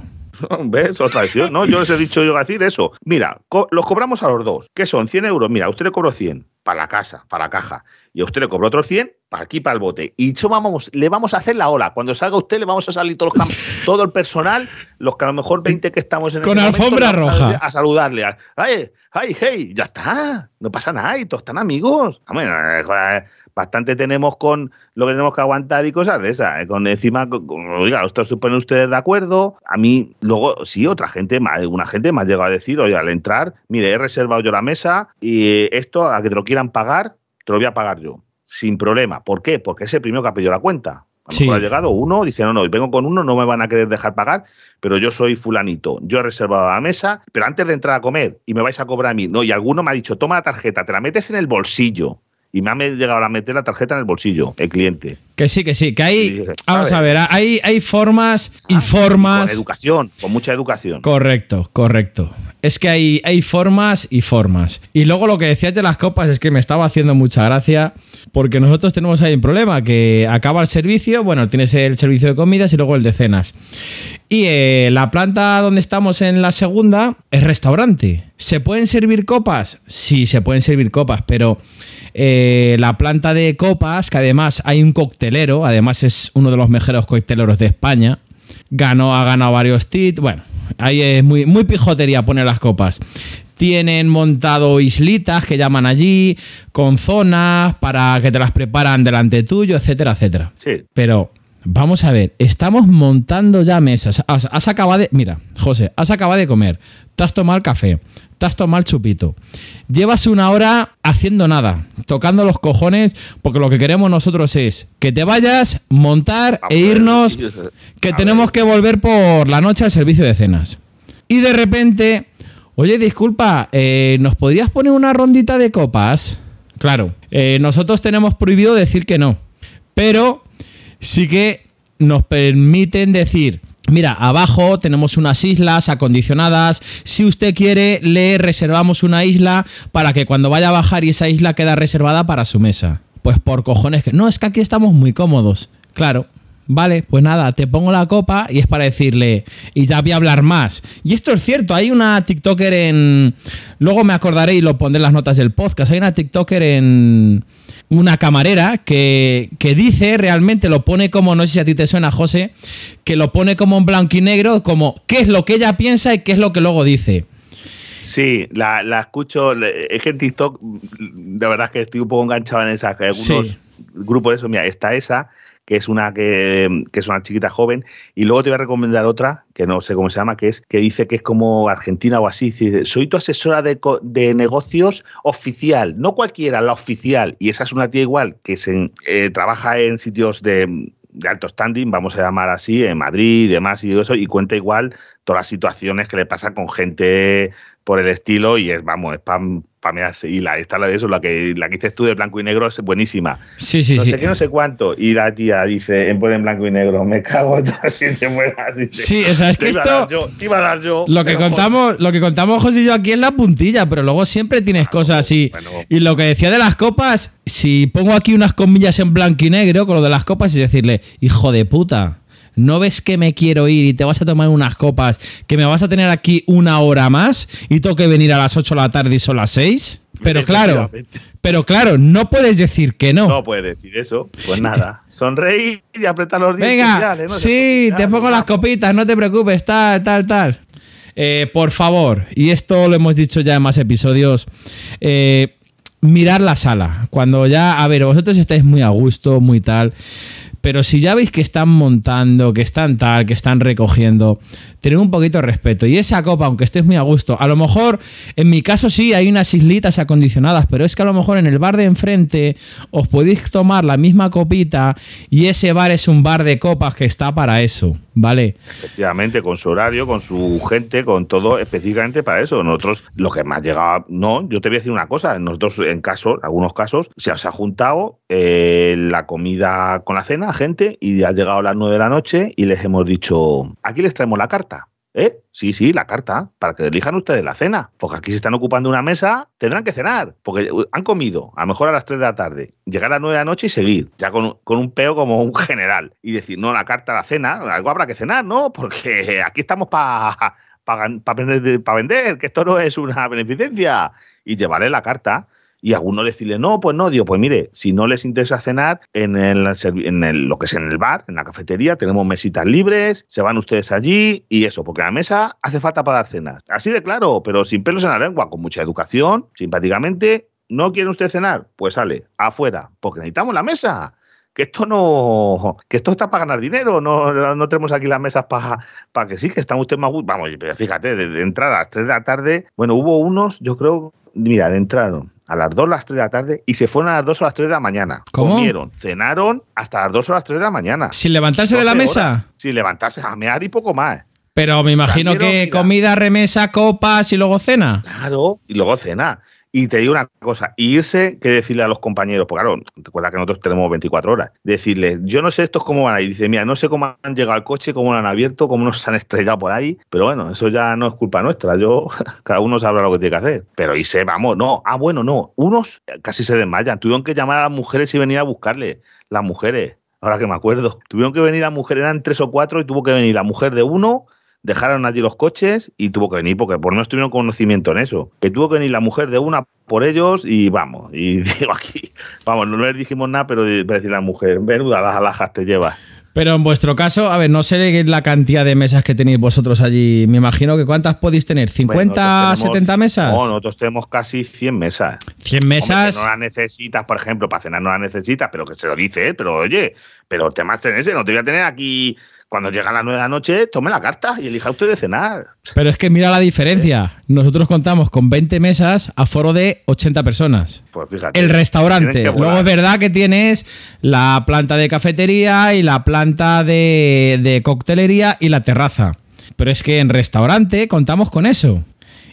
¿Ves? Otra vez, ¿no? Yo les he dicho yo decir eso. Mira, los cobramos a los dos. ¿Qué son? 100 euros. Mira, usted le cobró 100 para la casa, para la caja. Y a usted le cobró otros 100 para aquí, para el bote. Y yo vamos, le vamos a hacer la ola. Cuando salga usted, le vamos a salir todo, todo el personal, los que a lo mejor 20 que estamos en Con alfombra roja. A, saludarle. ¡Ay, ay, hey! Ya está. No pasa nada. Y todos están amigos. Eh, bastante tenemos con lo que tenemos que aguantar y cosas de esas. Eh, con encima, oiga, esto se ponen ustedes de acuerdo. A mí, luego, sí, otra gente, una gente me ha llegado a decir, oye, al entrar, mire, he reservado yo la mesa y esto, a que te lo quieran pagar, te lo voy a pagar yo sin problema. ¿Por qué? Porque es el primero que ha pedido la cuenta. A lo mejor ha llegado uno, dice, no, no, vengo con uno, no me van a querer dejar pagar, pero yo soy fulanito, yo he reservado la mesa, pero antes de entrar a comer y me vais a cobrar a mí, no, y alguno me ha dicho, toma la tarjeta, te la metes en el bolsillo. Y me ha llegado a meter la tarjeta en el bolsillo, el cliente. Que sí, que sí, que hay. vamos a ver, hay, hay formas y formas. Con educación, con mucha educación. Correcto, correcto. Es que hay, hay formas y formas. Y luego lo que decías de las copas es que me estaba haciendo mucha gracia porque nosotros tenemos ahí un problema, que acaba el servicio, bueno, tienes el servicio de comidas y luego el de cenas. Y eh, la planta donde estamos en la segunda es restaurante. ¿Se pueden servir copas? Sí, se pueden servir copas, pero eh, la planta de copas, que además hay un coctelero, además es uno de los mejores cocteleros de España, ganó, ha ganado varios tits, bueno, ahí es muy, muy pijotería poner las copas. Tienen montado islitas que llaman allí, con zonas para que te las preparan delante tuyo, etcétera, etcétera. Sí. Pero vamos a ver, estamos montando ya mesas. Has, acabado de. Mira, José, has acabado de comer, te has tomado el café, te has tomado el chupito. Llevas una hora haciendo nada, tocando los cojones, porque lo que queremos nosotros es que te vayas, montar e irnos, que tenemos que volver por la noche al servicio de cenas. Y de repente Oye, disculpa, eh, ¿nos podrías poner una rondita de copas? Claro, eh, nosotros tenemos prohibido decir que no, pero sí que nos permiten decir, Mira, abajo tenemos unas islas acondicionadas. Si usted quiere, le reservamos una isla para que cuando vaya a bajar y esa isla queda reservada para su mesa. Pues por cojones que... No, es que aquí estamos muy cómodos. Claro, Vale, pues nada, te pongo la copa y es para decirle, y ya voy a hablar más. Y esto es cierto, hay una TikToker en... Luego me acordaré y lo pondré en las notas del podcast. Hay una TikToker en... Una camarera que, que dice realmente, lo pone como, no sé si a ti te suena, José, que lo pone como en blanco y negro, como qué es lo que ella piensa y qué es lo que luego dice. Sí, la, la escucho. Es que en TikTok, de verdad es que estoy un poco enganchado en esa. Que algunos Sí. grupos de eso, mira, está esa, que es una que, que es una chiquita joven, y luego te voy a recomendar otra, que no sé cómo se llama, que es que dice que es como Argentina o así. Dice, soy tu asesora de, de negocios oficial, no cualquiera, la oficial. Y esa es una tía igual que se, eh, trabaja en sitios de, de alto standing, vamos a llamar así, en Madrid y demás, y eso, y cuenta igual todas las situaciones que le pasan con gente por el estilo y es, vamos, es pam. Y la, esta, la, eso, la que, la que dices tú de blanco y negro es buenísima. Sí, sí, no sí. sé qué, no sé cuánto. Y la tía dice, en en blanco y negro, me cago te mueras. dice, Sí, o sea, es que a esto- dar yo, te iba a dar yo. Lo que contamos, lo que contamos José y yo aquí es la puntilla, pero luego siempre tienes cosas así. bueno. Y lo que decía de las copas, si pongo aquí unas comillas en blanco y negro con lo de las copas y decirle, hijo de puta, ¿no ves que me quiero ir y te vas a tomar unas copas que me vas a tener aquí una hora más y tengo que venir a las 8 de la tarde y son las 6? Pero claro, pero claro, no puedes decir que no. No puedes decir eso. Pues nada, sonreír y apretar los dientes. Venga, ¿no? sí, te pongo las copitas, no te preocupes, tal, tal, tal. Eh, por favor, y esto lo hemos dicho ya en más episodios, eh, mirar la sala. Cuando ya, a ver, vosotros estáis muy a gusto, muy tal, pero si ya veis que están montando, que están tal, que están recogiendo, tened un poquito de respeto. Y esa copa, aunque estés muy a gusto, a lo mejor, en mi caso sí, hay unas islitas acondicionadas, pero es que a lo mejor en el bar de enfrente os podéis tomar la misma copita y ese bar es un bar de copas que está para eso, ¿vale? Efectivamente, con su horario, con su gente, con todo específicamente para eso. Nosotros, lo que más llegado, no, yo te voy a decir una cosa, nosotros en casos, algunos casos, se os ha juntado eh, la comida con la cena, gente, y ha llegado a las 9 de la noche y les hemos dicho, aquí les traemos la carta. ¿Eh? Sí, sí, la carta, para que elijan ustedes la cena. Porque aquí se están ocupando una mesa, tendrán que cenar, porque uh, han comido, a lo mejor a las 3 de la tarde, llegar a las 9 de la noche y seguir, ya con, con un peo como un general. Y decir, no, la carta, la cena, algo habrá que cenar, ¿no? Porque aquí estamos para vender, que esto no es una beneficencia. Y llevarle la carta. Y algunos decirle, no, pues no, digo, pues mire, si no les interesa cenar, en, el, en el- lo que es en el bar, en la cafetería, tenemos mesitas libres, se van ustedes allí y eso, porque la mesa hace falta para dar cenas. Así de claro, pero sin pelos en la lengua, con mucha educación, simpáticamente. ¿No quiere usted cenar? Pues sale, afuera, porque necesitamos la mesa. Que esto no. Que esto está para ganar dinero. No, no tenemos aquí las mesas para para que sí, que están ustedes más. Vamos, fíjate, de, de entrar a las 3 de la tarde. Bueno, hubo unos, yo creo. Mira, entraron a las 2 las 3 de la tarde y se fueron a las 2 o las 3 de la mañana. ¿Cómo? Comieron, cenaron hasta las 2 o las 3 de la mañana. Sin levantarse de la 12 mesa. horas, Sin levantarse a mear y poco más. Pero me imagino También que comida, remesa, copas y luego cena. Claro, y luego cena. Y te digo una cosa, irse, que decirle a los compañeros, porque claro, te acuerdas que nosotros tenemos 24 horas, decirles, yo no sé estos cómo van a ir. Dice, mira, no sé cómo han llegado al coche, cómo lo han abierto, cómo nos han estrellado por ahí, pero bueno, eso ya no es culpa nuestra, yo, cada uno sabrá lo que tiene que hacer. Pero irse, vamos, no, ah, bueno, no, unos casi se desmayan, tuvieron que llamar a las mujeres y venir a buscarle, las mujeres, ahora que me acuerdo, tuvieron que venir las mujeres, eran tres o cuatro, y tuvo que venir la mujer de uno, dejaron allí los coches y tuvo que venir, porque por no tuvieron conocimiento en eso. Que tuvo que venir la mujer de una por ellos y vamos. Y digo aquí, vamos, no les dijimos nada, pero para decir la mujer, menuda las alhajas te llevas. Pero en vuestro caso, a ver, no sé la cantidad de mesas que tenéis vosotros allí. Me imagino que cuántas podéis tener, ¿50, Bueno, tenemos- 70 mesas? No, nosotros tenemos casi 100 mesas. 100 Hombre, mesas. que no las necesitas, por ejemplo, para cenar no las necesitas, pero que se lo dice, ¿eh? pero oye, pero el tema es tenerse, no te voy a tener aquí cuando llegan las 9 de la noche, tome la carta y elija usted de cenar. Pero es que mira la diferencia. Nosotros contamos con 20 mesas a foro de 80 personas. Pues fíjate. El restaurante. Luego es verdad que tienes la planta de cafetería y la planta de, de coctelería y la terraza. Pero es que en restaurante contamos con eso.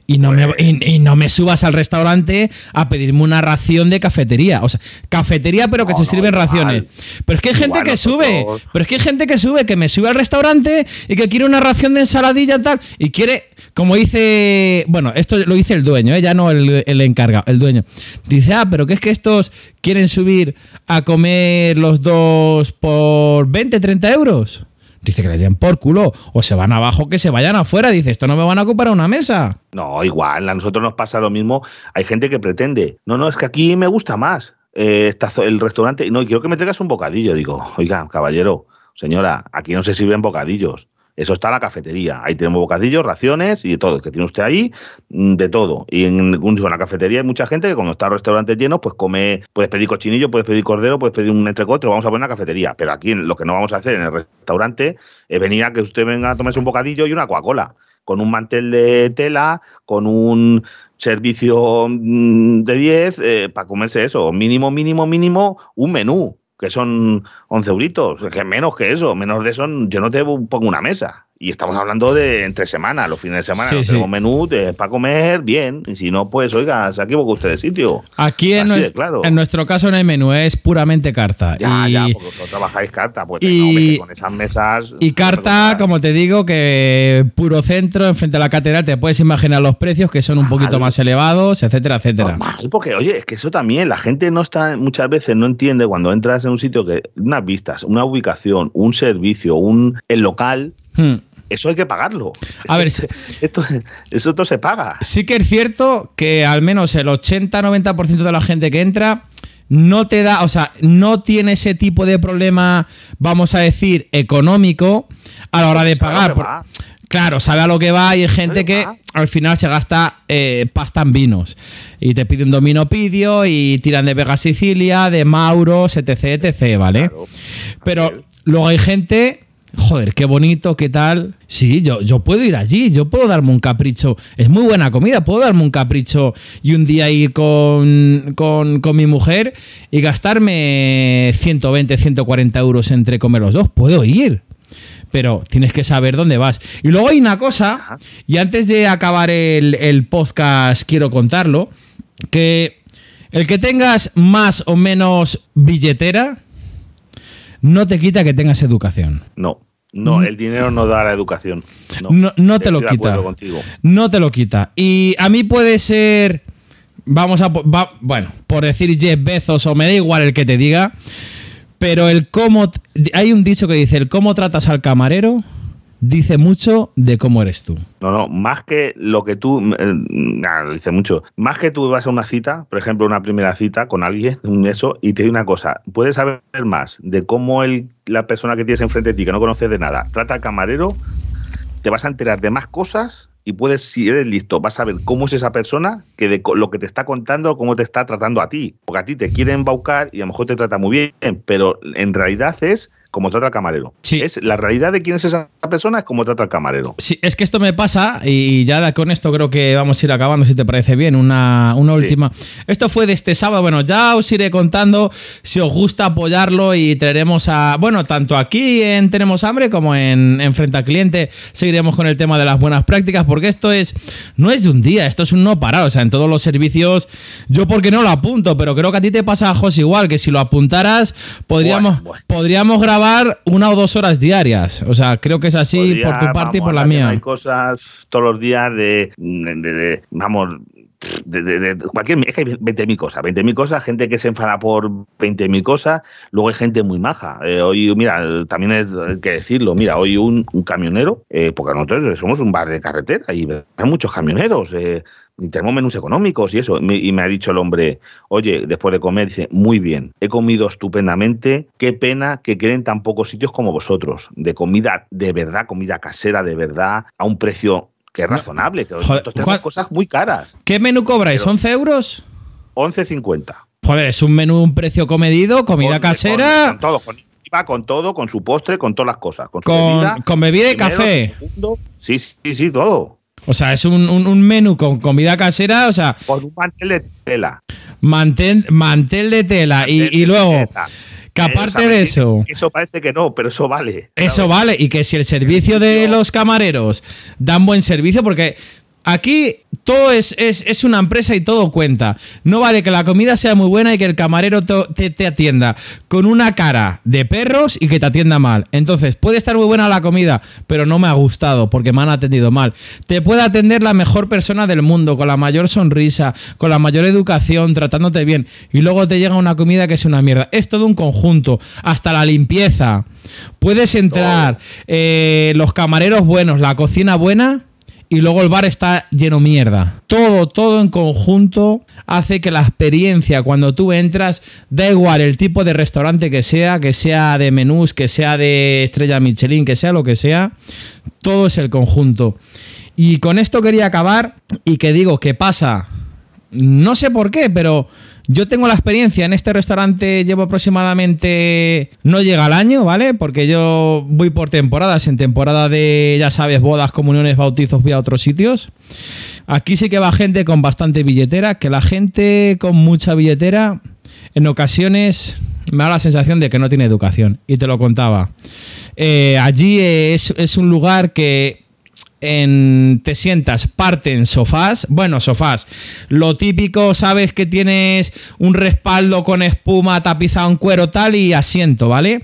Y no, me, y, no me subas al restaurante a pedirme una ración de cafetería. O sea, cafetería, pero que se sirven raciones. Pero es que hay gente que sube. Pero es que hay gente que sube, que me sube al restaurante y que quiere una ración de ensaladilla y tal. Y quiere, como dice. Bueno, esto lo dice el dueño, ¿eh? ya no el, el encargado, el dueño. Dice, ah, pero que es que estos quieren subir a comer los dos por 20, 30 euros. Dice que les den por culo. O se van abajo, que se vayan afuera. Dice, esto no me van a ocupar una mesa. No, igual, a nosotros nos pasa lo mismo. Hay gente que pretende, no, no, es que aquí me gusta más eh, el restaurante. No, quiero que me traigas un bocadillo. Digo, oiga, caballero, señora, aquí no se sirven bocadillos. Eso está en la cafetería. Ahí tenemos bocadillos, raciones y todo. Que tiene usted ahí mm, de todo. Y en, en la cafetería hay mucha gente que cuando está el restaurante lleno, pues come, puedes pedir cochinillo, puedes pedir cordero, puedes pedir un entrecote, lo vamos a poner en la cafetería. Pero aquí lo que no vamos a hacer en el restaurante es venir a que usted venga a tomarse un bocadillo y una Coca-Cola. Con un mantel de tela, con un servicio mm, de 10 eh, para comerse eso. Mínimo, mínimo, mínimo, un menú que son 11 euritos, que menos que eso, menos de eso yo no te pongo una mesa. Y estamos hablando de entre semanas, los fines de semana. Sí, tenemos menú para comer bien. Y si no, pues oiga, se equivoca usted de sitio. Aquí en, en, nuestro caso no hay menú, es puramente carta. Ya, ya, porque vosotros trabajáis carta. Pues y, con esas mesas. Y carta, como te digo, que puro centro, enfrente a la catedral, te puedes imaginar los precios que son un poquito más elevados, etcétera, etcétera. Normal, porque oye, es que eso también, la gente no está, muchas veces no entiende cuando entras en un sitio que unas vistas, una ubicación, un servicio, un el local. Hmm eso hay que pagarlo. A ver, esto, eso se paga. Sí que es cierto que al menos el 80-90% de la gente que entra no te da, o sea, no tiene ese tipo de problema, vamos a decir, económico a la hora de pagar. claro, sabe a lo que va y hay gente que al final se gasta eh, pasta en vinos. Y te pide un domino pidio y tiran de Vega Sicilia, de Mauros, etc, etc, ¿vale? Pero luego hay gente Joder, qué bonito, qué tal. Sí, yo, yo puedo ir allí, yo puedo darme un capricho. Es muy buena comida, puedo darme un capricho y un día ir con, con, mi mujer y gastarme 120, 140 euros entre comer los dos. Puedo ir pero tienes que saber dónde vas. Y luego hay una cosa, y antes de acabar el, el, podcast quiero contarlo, que el que tengas más o menos billetera, no te quita que tengas educación. No. No, mm. el dinero no da la educación. No, no, te lo quita. No te lo quita. Y a mí puede ser, vamos a, bueno, por decir Jeff Bezos o me da igual el que te diga, pero el cómo, hay un dicho que dice, el cómo tratas al camarero dice mucho de cómo eres tú. No, no, más que lo que tú, eh, dice mucho, más que tú vas a una cita, por ejemplo, una primera cita con alguien, eso, y te digo una cosa, puedes saber más de cómo el, la persona que tienes enfrente de ti, que no conoces de nada, trata al camarero, te vas a enterar de más cosas y puedes, si eres listo, vas a ver cómo es esa persona que de lo que te está contando, cómo te está tratando a ti. Porque a ti te quieren embaucar y a lo mejor te trata muy bien, pero en realidad es como trata al camarero. Sí. Es, la realidad de quién es esa persona es como trata al camarero. Sí, es que esto me pasa y ya con esto creo que vamos a ir acabando, si te parece bien, una, última. Esto fue de este sábado, bueno, ya os iré contando si os gusta apoyarlo y traeremos a, bueno, tanto aquí en Tenemos Hambre como en, en Frente al Cliente, seguiremos con el tema de las buenas prácticas, porque esto es, no es de un día, esto es un no parado, o sea, en todos los servicios, yo porque no lo apunto, pero creo que a ti te pasa, José, igual, que si lo apuntaras, podríamos, podríamos grabar una o dos horas diarias. O sea, creo que es así por tu parte y por la mía. Hay cosas todos los días de, vamos, de, cualquier es que hay 20.000 cosas, 20.000 cosas, gente que se enfada por 20.000 cosas, luego hay gente muy maja. Eh, hoy, mira, también hay que decirlo, mira, hoy un, camionero, eh, porque nosotros somos un bar de carretera y hay muchos camioneros, eh, y tenemos menús económicos y eso. Y me ha dicho el hombre, oye, después de comer, dice, muy bien, he comido estupendamente, qué pena que queden tan pocos sitios como vosotros, de comida de verdad, comida casera de verdad, a un precio que es razonable, que nosotros tenemos cosas muy caras. ¿Qué menú cobráis? ¿11 euros? 11.50. Joder, es un menú, un precio comedido, comida casera. Con, todo, con con todo, con su postre, con todas las cosas. Con, bebida, con bebida y café. Sí, sí, sí, todo. O sea, es un, menú con comida casera, o sea. Con un mantel de tela. Mantel, mantel de tela. y, luego. Que aparte de eso. Eso parece que no, pero eso vale. Eso vale. Y que si el servicio de los camareros dan buen servicio, porque Aquí todo es, es, una empresa y todo cuenta. No vale que la comida sea muy buena y que el camarero te, te, atienda con una cara de perros y que te atienda mal. Entonces, puede estar muy buena la comida, pero no me ha gustado porque me han atendido mal. Te puede atender la mejor persona del mundo, con la mayor sonrisa, con la mayor educación, tratándote bien. Y luego te llega una comida que es una mierda. Es todo un conjunto. Hasta la limpieza. Puedes entrar, eh, los camareros buenos, la cocina buena y luego el bar está lleno mierda. Todo, todo en conjunto hace que la experiencia cuando tú entras, da igual el tipo de restaurante que sea, que sea de menús, que sea de estrella Michelin, que sea lo que sea, todo es el conjunto. Y con esto quería acabar y que digo que pasa, no sé por qué, pero yo tengo la experiencia en este restaurante, llevo aproximadamente, no llega al año, ¿vale? Porque yo voy por temporadas, en temporada de, ya sabes, bodas, comuniones, bautizos, voy a otros sitios. Aquí sí que va gente con bastante billetera, que la gente con mucha billetera, en ocasiones me da la sensación de que no tiene educación, y te lo contaba. Eh, allí es, es un lugar que en, te sientas parte en sofás, bueno, sofás, lo típico, sabes que tienes un respaldo con espuma tapizado en cuero tal y asiento, ¿vale?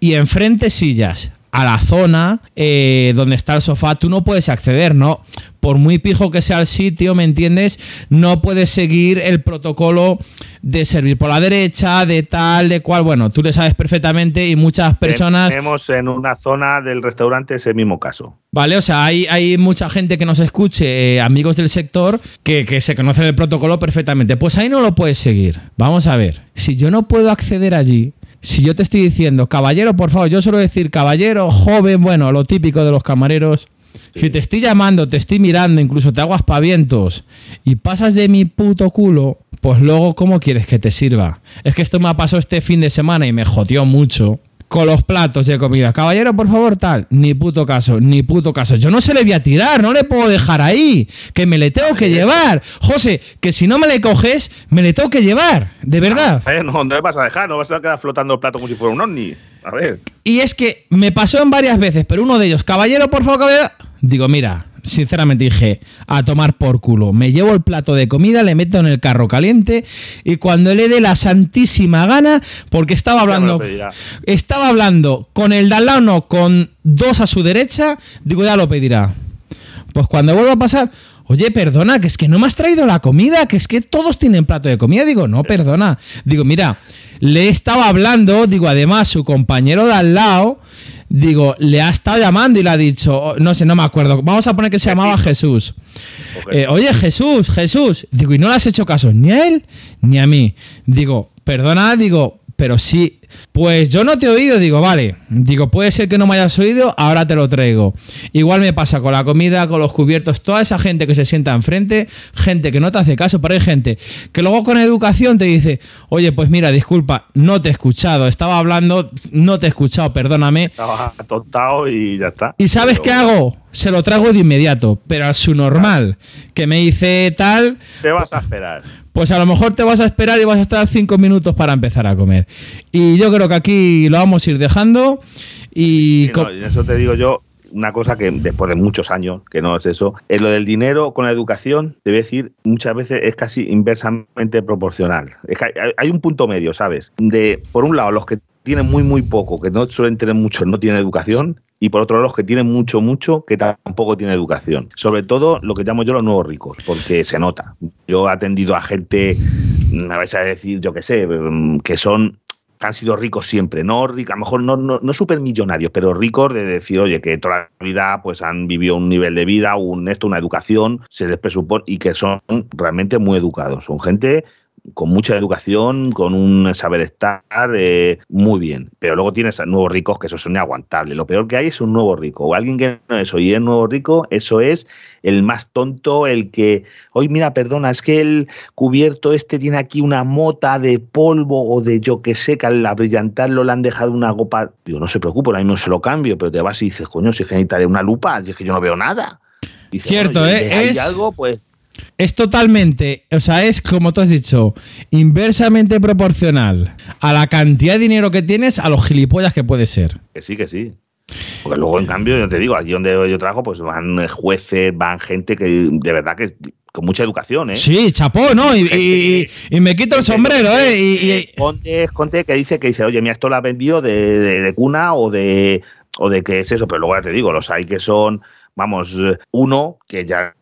Y enfrente sillas, a la zona eh, donde está el sofá, tú no puedes acceder, ¿no? Por muy pijo que sea el sitio, ¿me entiendes? No puedes seguir el protocolo de servir por la derecha, de tal, de cual. Bueno, tú le sabes perfectamente y muchas personas. Tenemos en una zona del restaurante ese mismo caso. Vale, o sea, hay, hay mucha gente que nos escuche, eh, amigos del sector, que, que se conocen el protocolo perfectamente. Pues ahí no lo puedes seguir. Vamos a ver. Si yo no puedo acceder allí, si yo te estoy diciendo, caballero, por favor, yo suelo decir caballero, joven, bueno, lo típico de los camareros. Si te estoy llamando, te estoy mirando, incluso te hago aspavientos y pasas de mi puto culo, pues luego, ¿cómo quieres que te sirva? Es que esto me ha pasado este fin de semana y me jodió mucho con los platos de comida. Caballero, por favor, tal. Ni puto caso, ni puto caso. Yo no se le voy a tirar, no le puedo dejar ahí. Que me le tengo que llevar. José, que si no me le coges, me le tengo que llevar. De verdad. no, no le vas a dejar, no vas a quedar flotando el plato como si fuera un ovni. A ver. Y es que me pasó en varias veces, pero uno de ellos, caballero, por favor, caballero. Digo, mira, sinceramente dije, a tomar por culo. Me llevo el plato de comida, le meto en el carro caliente y cuando le dé la santísima gana, porque estaba hablando, estaba hablando con el de al lado, no, con dos a su derecha, digo, ya lo pedirá. Pues cuando vuelva a pasar, oye, perdona, que es que no me has traído la comida, que es que todos tienen plato de comida. Digo, no, perdona. Digo, mira, le estaba hablando, digo, además su compañero de al lado digo, le ha estado llamando y le ha dicho, oh, no sé, no me acuerdo, vamos a poner que se llamaba Jesús. Eh, Oye, Jesús, Jesús. Digo, y no le has hecho caso ni a él ni a mí. Digo, perdona, digo, pero sí, pues yo no te he oído, digo, vale, digo, puede ser que no me hayas oído, ahora te lo traigo. Igual me pasa con la comida, con los cubiertos, toda esa gente que se sienta enfrente, gente que no te hace caso, pero hay gente que luego con educación te dice, oye, pues mira, disculpa, no te he escuchado, estaba hablando, no te he escuchado, perdóname. Estaba atontado y ya está. ¿Y sabes qué hago? Se lo traigo de inmediato, pero a su normal, que me dice tal... Te vas a esperar pues a lo mejor te vas a esperar y vas a estar cinco minutos para empezar a comer. Y yo creo que aquí lo vamos a ir dejando. Y eso te digo yo, una cosa que después de muchos años, que no es eso, es lo del dinero con la educación, te voy a decir, muchas veces es casi inversamente proporcional. Es que hay, un punto medio, ¿sabes? De, por un lado, los que tienen muy, muy poco, que no suelen tener mucho, no tienen educación, y por otro lado los que tienen mucho, mucho, que tampoco tienen educación. Sobre todo lo que llamo yo los nuevos ricos, porque se nota. Yo he atendido a gente, me vais a decir, yo qué sé, mm, que son han sido ricos siempre, no a lo mejor no, no, supermillonarios, pero ricos de decir, oye, que toda la vida pues han vivido un nivel de vida, un esto, una educación, se les presupone y que son realmente muy educados. Son gente con mucha educación, con un saber estar eh, muy bien. Pero luego tienes a nuevos ricos que eso es inaguantable. Lo peor que hay es un nuevo rico. O alguien que no es hoy es nuevo rico, eso es el más tonto, el que, hoy mira, perdona, es que el cubierto este tiene aquí una mota de polvo o de yo que sé, que al abrillantarlo le han dejado una copa. Digo, no se preocupe, ahora mismo se lo cambio, pero te vas y dices, coño, si es que necesitaré una lupa, es que yo no veo nada. Cierto, ¿eh? Es algo, pues es totalmente, o sea, es como tú has dicho, inversamente proporcional a la cantidad de dinero que tienes a los gilipollas que puede ser. Que sí, que sí. Porque luego, en cambio, yo te digo, aquí donde yo trabajo, pues van jueces, van gente que de verdad que con mucha educación, ¿eh? Sí, chapó, ¿no? Y, me quito el sombrero, ¿eh? Y, Conte, Conte que dice que dice, oye, mira, esto lo ha vendido de, cuna o de o de qué es eso, pero luego ya te digo, los hay que son, vamos, uno que ya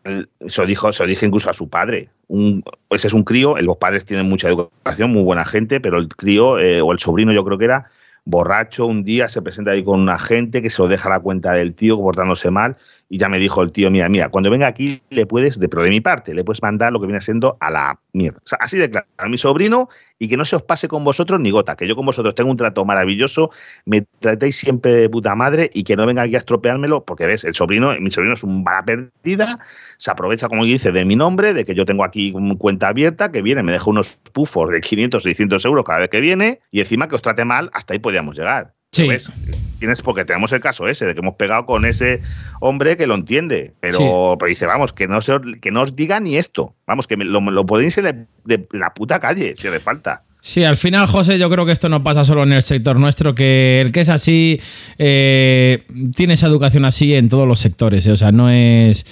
se lo dijo, se lo dije incluso a su padre. Un, ese es un crío, los padres tienen mucha educación, muy buena gente, pero el crío eh, o el sobrino yo creo que era borracho un día, se presenta ahí con una gente que se lo deja a la cuenta del tío portándose mal y ya me dijo el tío, mira, mira, cuando venga aquí le puedes, de, pero de mi parte, le puedes mandar lo que viene siendo a la mierda. Así de claro, a mi sobrino y que no se os pase con vosotros ni gota, que yo con vosotros tengo un trato maravilloso, me tratéis siempre de puta madre y que no venga aquí a estropeármelo, porque ves, el sobrino, mi sobrino es un bala perdida, se aprovecha, como dice, de mi nombre, de que yo tengo aquí una cuenta abierta, que viene, me deja unos pufos de 500, 600 euros cada vez que viene y encima que os trate mal, hasta ahí podíamos llegar. Sí. Tienes, porque tenemos el caso ese, de que hemos pegado con ese hombre que lo entiende, pero, dice, vamos, que no, se, que no os diga ni esto. Vamos, que lo, lo podéis de, de, la puta calle, si hace falta. Sí, al final, José, yo creo que esto no pasa solo en el sector nuestro, que el que es así eh, tiene esa educación así en todos los sectores, ¿eh? o sea, no es...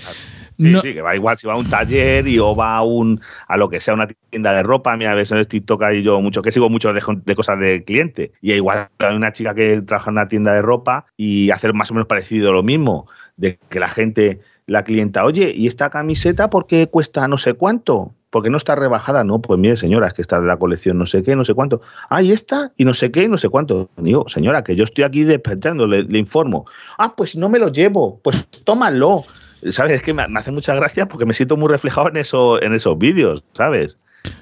Sí, sí, que va igual si va a un taller y o va a un a lo que sea una tienda de ropa. Mira, a veces en TikTok hay yo mucho, que sigo mucho de, cosas de cliente. Y igual hay una chica que trabaja en una tienda de ropa y hacer más o menos parecido lo mismo, de que la gente, la clienta, oye, ¿y esta camiseta por qué cuesta no sé cuánto? porque no está rebajada. No, pues mire, señora, es que está de la colección no sé qué, no sé cuánto. Ah, y esta, y no sé qué, no sé cuánto. Digo, señora, que yo estoy aquí despechando, le, le, informo. Ah, pues no me lo llevo, pues tómalo. ¿Sabes? Es que me, hace mucha gracia porque me siento muy reflejado en, eso, en esos vídeos, ¿sabes?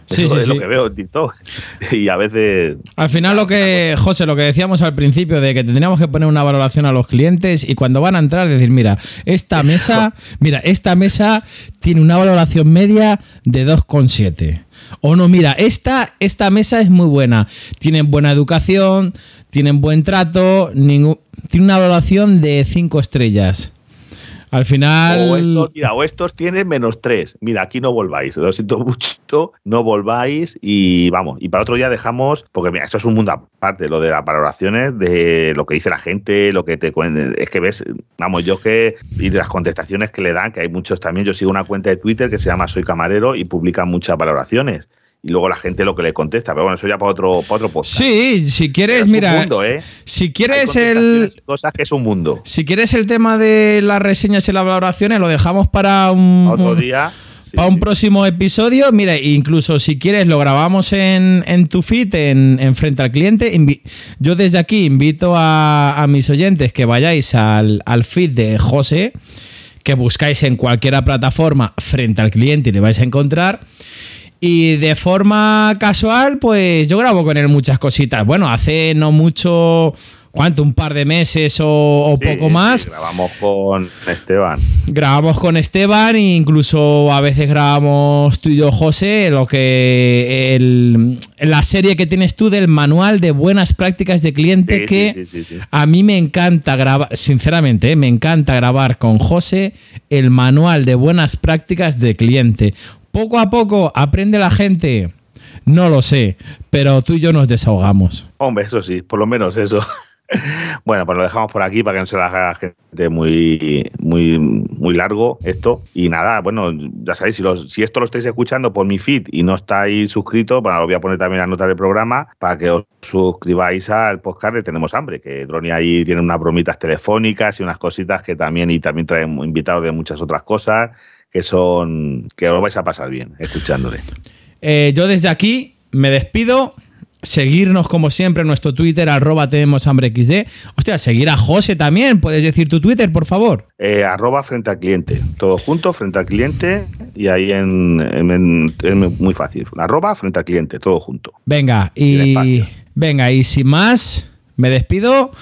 Sí, sí, es lo que veo en TikTok. Y a veces. Al final, lo que, José, lo que decíamos al principio de que tendríamos que poner una valoración a los clientes y cuando van a entrar, decir, mira, esta mesa, mira, esta mesa tiene una valoración media de 2,7. O no, mira, esta, esta mesa es muy buena. Tienen buena educación, tienen buen trato, ningún, tiene una valoración de 5 estrellas. Al final. O estos, mira, o estos tienen menos tres. Mira, aquí no volváis. Lo siento mucho, no volváis. Y vamos, y para otro día dejamos, porque mira, esto es un mundo aparte, lo de las valoraciones, de lo que dice la gente, lo que te Es que ves, vamos, yo que. Y las contestaciones que le dan, que hay muchos también. Yo sigo una cuenta de Twitter que se llama Soy Camarero y publica muchas valoraciones y luego la gente lo que le contesta. Pero bueno, eso ya para otro, para otro podcast. Sí, si quieres, mira. ¿eh? Si quieres el. Cosas que es un mundo. Si quieres el tema de las reseñas y las valoraciones, lo dejamos para un. Otro día. para un próximo episodio, mira, incluso si quieres lo grabamos en, tu feed, en, frente al cliente. yo desde aquí invito a, mis oyentes que vayáis al, al feed de José, que buscáis en cualquier plataforma frente al cliente y le vais a encontrar. Y de forma casual, pues yo grabo con él muchas cositas. Bueno, hace no mucho, ¿cuánto? Un par de meses o, poco más. grabamos con Esteban. Grabamos con Esteban e incluso a veces grabamos tú y yo, José, lo que la serie que tienes tú del manual de buenas prácticas de cliente que a mí me encanta grabar, sinceramente, ¿eh? me encanta grabar con José el manual de buenas prácticas de cliente poco a poco aprende la gente. No lo sé, pero tú y yo nos desahogamos. Hombre, eso sí, por lo menos eso. Bueno, pues lo dejamos por aquí para que no se la haga la gente muy, muy, muy largo esto. Y nada, bueno, ya sabéis, si, si esto lo estáis escuchando por mi feed y no estáis suscritos, bueno, lo voy a poner también la nota del programa para que os suscribáis al podcast de Tenemos Hambre, que Droni ahí tiene unas bromitas telefónicas y unas cositas que también, y también trae invitados de muchas otras cosas que son que os vais a pasar bien escuchándole. Eh, yo desde aquí me despido. Seguirnos como siempre en nuestro Twitter, arroba tenemos hambre XD. Hostia, seguir a José también. ¿Puedes decir tu Twitter, por favor? Eh, arroba frente al cliente. Todo junto, frente al cliente. Y ahí en, es muy fácil. Arroba frente al cliente, todo junto. Venga, y, venga, y sin más, me despido.